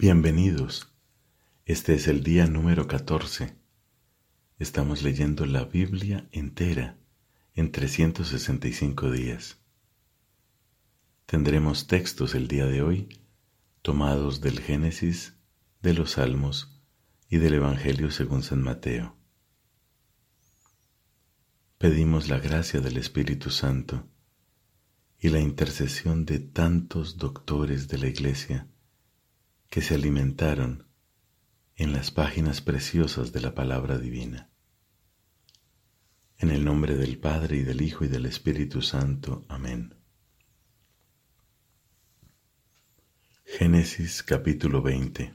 Bienvenidos. Este es el día número 14. Estamos leyendo la Biblia entera en 365 días. Tendremos textos el día de hoy tomados del Génesis, de los Salmos y del Evangelio según San Mateo. Pedimos la gracia del Espíritu Santo y la intercesión de tantos doctores de la Iglesia que se alimentaron en las páginas preciosas de la palabra divina. En el nombre del Padre y del Hijo y del Espíritu Santo. Amén. Génesis capítulo 20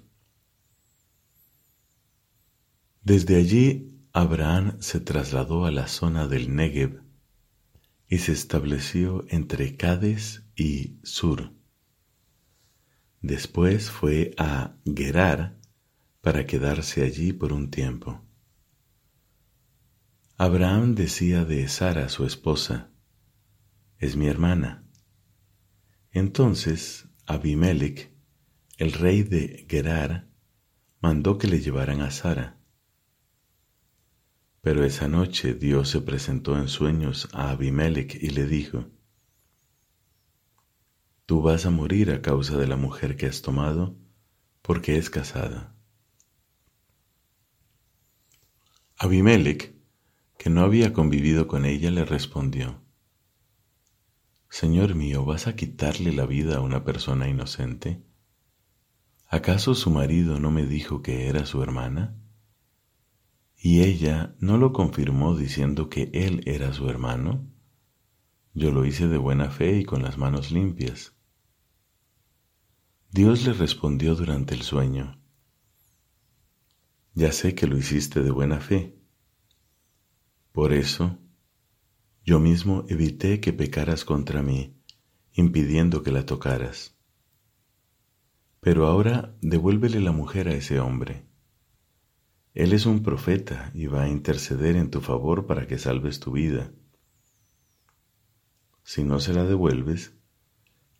Desde allí Abraham se trasladó a la zona del Negev y se estableció entre Cades y Sur Después fue a Gerar para quedarse allí por un tiempo. Abraham decía de Sara, su esposa, es mi hermana. Entonces Abimelech, el rey de Gerar, mandó que le llevaran a Sara. Pero esa noche Dios se presentó en sueños a Abimelech y le dijo, Tú vas a morir a causa de la mujer que has tomado porque es casada. Abimelech, que no había convivido con ella, le respondió, Señor mío, ¿vas a quitarle la vida a una persona inocente? ¿Acaso su marido no me dijo que era su hermana? ¿Y ella no lo confirmó diciendo que él era su hermano? Yo lo hice de buena fe y con las manos limpias. Dios le respondió durante el sueño, Ya sé que lo hiciste de buena fe. Por eso, yo mismo evité que pecaras contra mí, impidiendo que la tocaras. Pero ahora devuélvele la mujer a ese hombre. Él es un profeta y va a interceder en tu favor para que salves tu vida. Si no se la devuelves,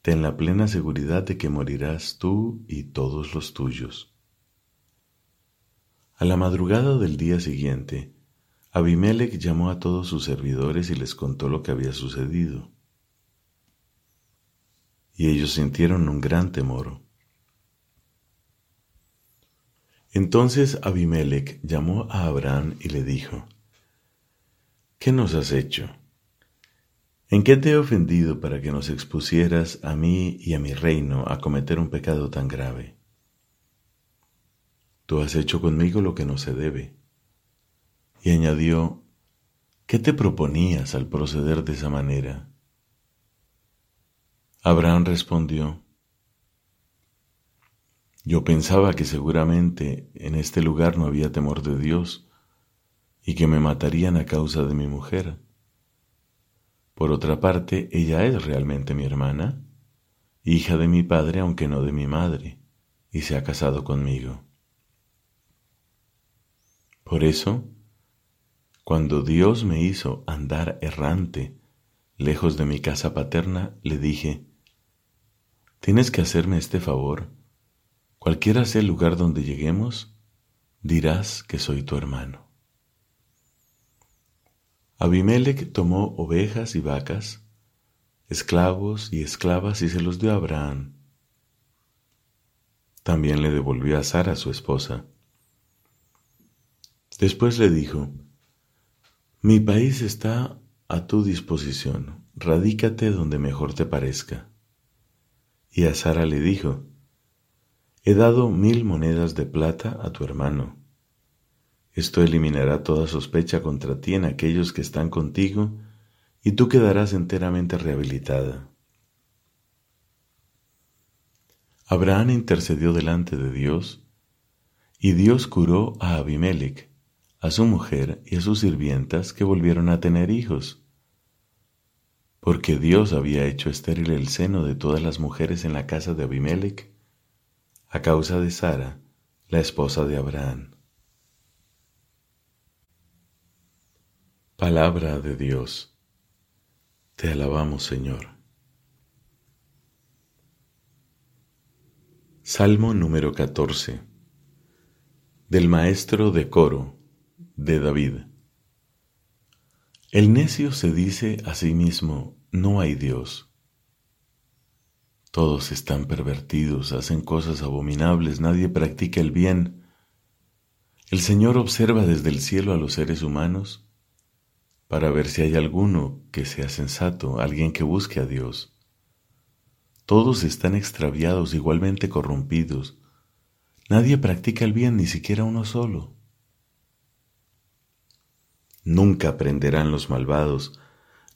ten la plena seguridad de que morirás tú y todos los tuyos. A la madrugada del día siguiente, Abimelech llamó a todos sus servidores y les contó lo que había sucedido. Y ellos sintieron un gran temor. Entonces Abimelech llamó a Abraham y le dijo, ¿Qué nos has hecho? ¿En qué te he ofendido para que nos expusieras a mí y a mi reino a cometer un pecado tan grave? Tú has hecho conmigo lo que no se debe. Y añadió, ¿qué te proponías al proceder de esa manera? Abraham respondió, yo pensaba que seguramente en este lugar no había temor de Dios y que me matarían a causa de mi mujer. Por otra parte, ella es realmente mi hermana, hija de mi padre aunque no de mi madre, y se ha casado conmigo. Por eso, cuando Dios me hizo andar errante lejos de mi casa paterna, le dije, tienes que hacerme este favor. Cualquiera sea el lugar donde lleguemos, dirás que soy tu hermano. Abimelech tomó ovejas y vacas, esclavos y esclavas y se los dio a Abraham. También le devolvió a Sara su esposa. Después le dijo, Mi país está a tu disposición, radícate donde mejor te parezca. Y a Sara le dijo, He dado mil monedas de plata a tu hermano esto eliminará toda sospecha contra ti en aquellos que están contigo y tú quedarás enteramente rehabilitada. Abraham intercedió delante de Dios y Dios curó a Abimelech, a su mujer y a sus sirvientas que volvieron a tener hijos, porque Dios había hecho estéril el seno de todas las mujeres en la casa de Abimelech a causa de Sara, la esposa de Abraham. Palabra de Dios. Te alabamos, Señor. Salmo número 14 Del maestro de coro de David El necio se dice a sí mismo, no hay Dios. Todos están pervertidos, hacen cosas abominables, nadie practica el bien. El Señor observa desde el cielo a los seres humanos para ver si hay alguno que sea sensato, alguien que busque a Dios. Todos están extraviados, igualmente corrompidos. Nadie practica el bien, ni siquiera uno solo. Nunca aprenderán los malvados,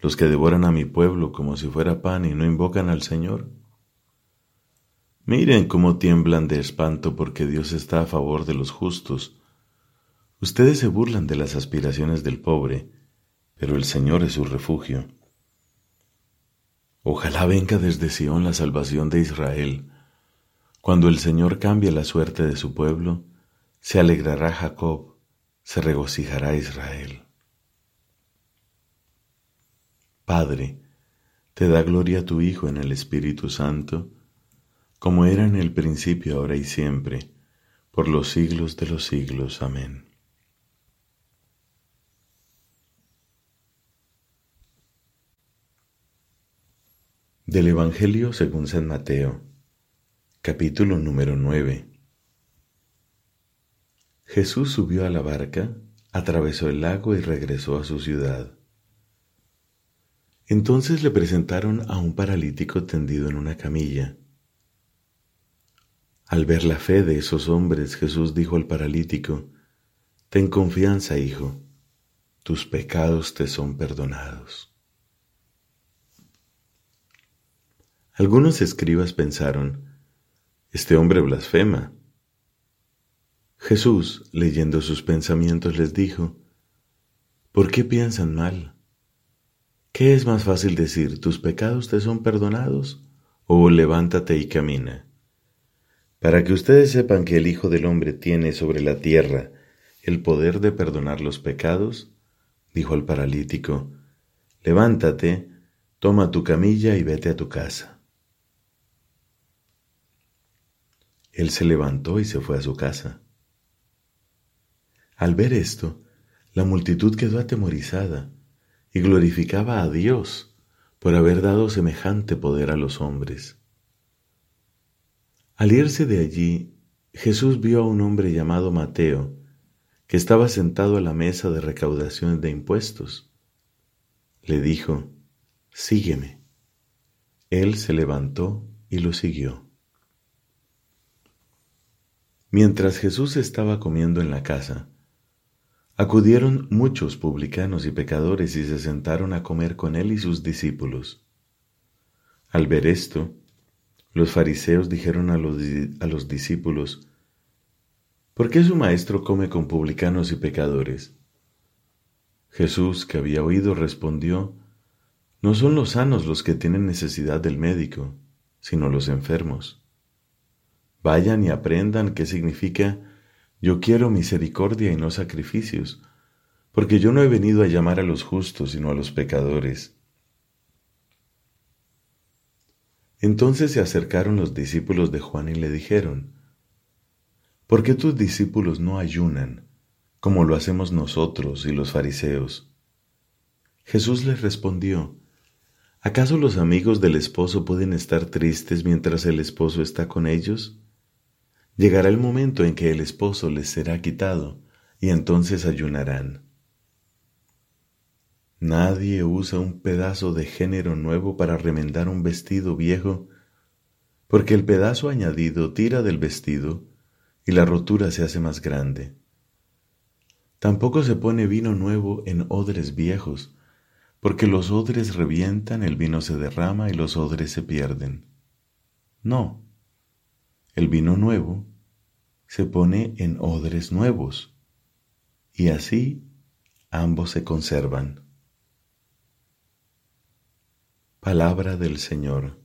los que devoran a mi pueblo como si fuera pan y no invocan al Señor. Miren cómo tiemblan de espanto porque Dios está a favor de los justos. Ustedes se burlan de las aspiraciones del pobre, pero el Señor es su refugio. Ojalá venga desde Sión la salvación de Israel. Cuando el Señor cambie la suerte de su pueblo, se alegrará Jacob, se regocijará Israel. Padre, te da gloria a tu Hijo en el Espíritu Santo, como era en el principio, ahora y siempre, por los siglos de los siglos. Amén. Del Evangelio según San Mateo, capítulo número 9. Jesús subió a la barca, atravesó el lago y regresó a su ciudad. Entonces le presentaron a un paralítico tendido en una camilla. Al ver la fe de esos hombres, Jesús dijo al paralítico, Ten confianza, hijo, tus pecados te son perdonados. Algunos escribas pensaron, este hombre blasfema. Jesús, leyendo sus pensamientos, les dijo, ¿por qué piensan mal? ¿Qué es más fácil decir, tus pecados te son perdonados? o levántate y camina. Para que ustedes sepan que el Hijo del Hombre tiene sobre la tierra el poder de perdonar los pecados, dijo al paralítico, levántate, toma tu camilla y vete a tu casa. Él se levantó y se fue a su casa. Al ver esto, la multitud quedó atemorizada y glorificaba a Dios por haber dado semejante poder a los hombres. Al irse de allí, Jesús vio a un hombre llamado Mateo, que estaba sentado a la mesa de recaudación de impuestos. Le dijo, Sígueme. Él se levantó y lo siguió. Mientras Jesús estaba comiendo en la casa, acudieron muchos publicanos y pecadores y se sentaron a comer con él y sus discípulos. Al ver esto, los fariseos dijeron a los, a los discípulos, ¿por qué su maestro come con publicanos y pecadores? Jesús, que había oído, respondió, No son los sanos los que tienen necesidad del médico, sino los enfermos. Vayan y aprendan qué significa yo quiero misericordia y no sacrificios, porque yo no he venido a llamar a los justos, sino a los pecadores. Entonces se acercaron los discípulos de Juan y le dijeron, ¿por qué tus discípulos no ayunan, como lo hacemos nosotros y los fariseos? Jesús les respondió, ¿acaso los amigos del esposo pueden estar tristes mientras el esposo está con ellos? Llegará el momento en que el esposo les será quitado y entonces ayunarán. Nadie usa un pedazo de género nuevo para remendar un vestido viejo, porque el pedazo añadido tira del vestido y la rotura se hace más grande. Tampoco se pone vino nuevo en odres viejos, porque los odres revientan, el vino se derrama y los odres se pierden. No, el vino nuevo se pone en odres nuevos y así ambos se conservan. Palabra del Señor.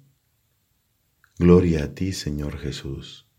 Gloria a ti, Señor Jesús.